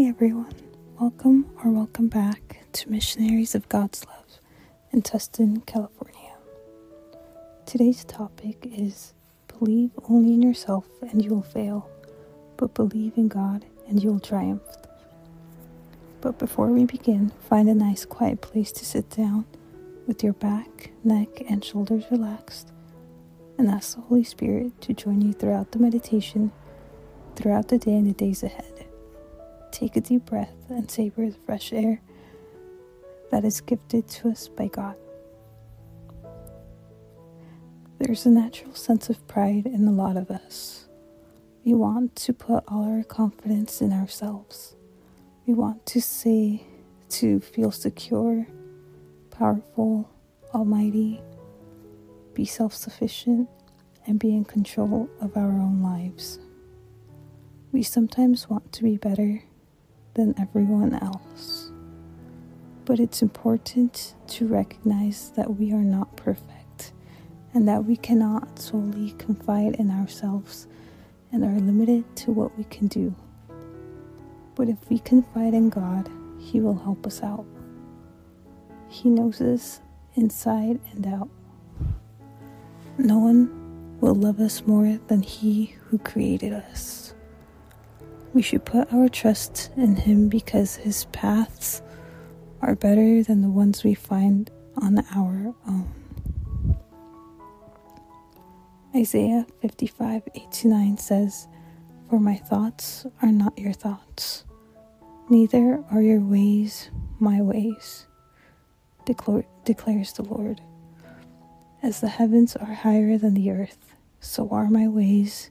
Hey everyone, welcome or welcome back to Missionaries of God's Love in Tustin, California. Today's topic is Believe only in yourself and you will fail, but believe in God and you will triumph. But before we begin, find a nice quiet place to sit down with your back, neck, and shoulders relaxed and ask the Holy Spirit to join you throughout the meditation, throughout the day and the days ahead. Take a deep breath and savor the fresh air that is gifted to us by God. There's a natural sense of pride in a lot of us. We want to put all our confidence in ourselves. We want to say, to feel secure, powerful, almighty, be self sufficient, and be in control of our own lives. We sometimes want to be better than everyone else. But it's important to recognize that we are not perfect and that we cannot solely confide in ourselves and are limited to what we can do. But if we confide in God, He will help us out. He knows us inside and out. No one will love us more than He who created us. We should put our trust in Him because His paths are better than the ones we find on our own. Isaiah 55 8 to 9 says, For my thoughts are not your thoughts, neither are your ways my ways, declare, declares the Lord. As the heavens are higher than the earth, so are my ways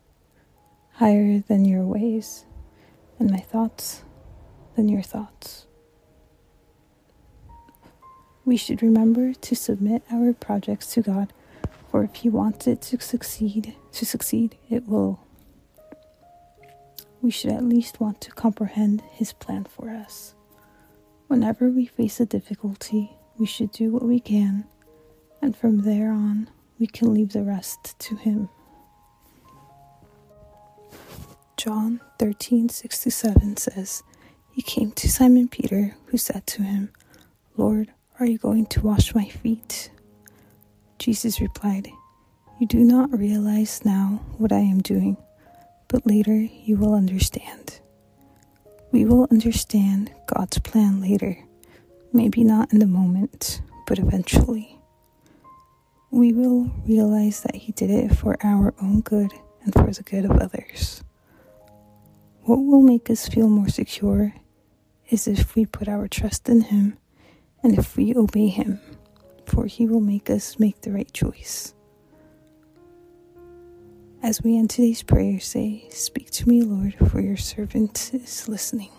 higher than your ways, and my thoughts than your thoughts. We should remember to submit our projects to God, for if He wants it to succeed, to succeed, it will. We should at least want to comprehend His plan for us. Whenever we face a difficulty, we should do what we can, and from there on, we can leave the rest to Him. John 13:67 says, He came to Simon Peter, who said to him, Lord, are you going to wash my feet? Jesus replied, You do not realize now what I am doing, but later you will understand. We will understand God's plan later, maybe not in the moment, but eventually. We will realize that He did it for our own good and for the good of others. What will make us feel more secure is if we put our trust in Him and if we obey Him, for He will make us make the right choice. As we end today's prayer, say, Speak to me, Lord, for your servant is listening.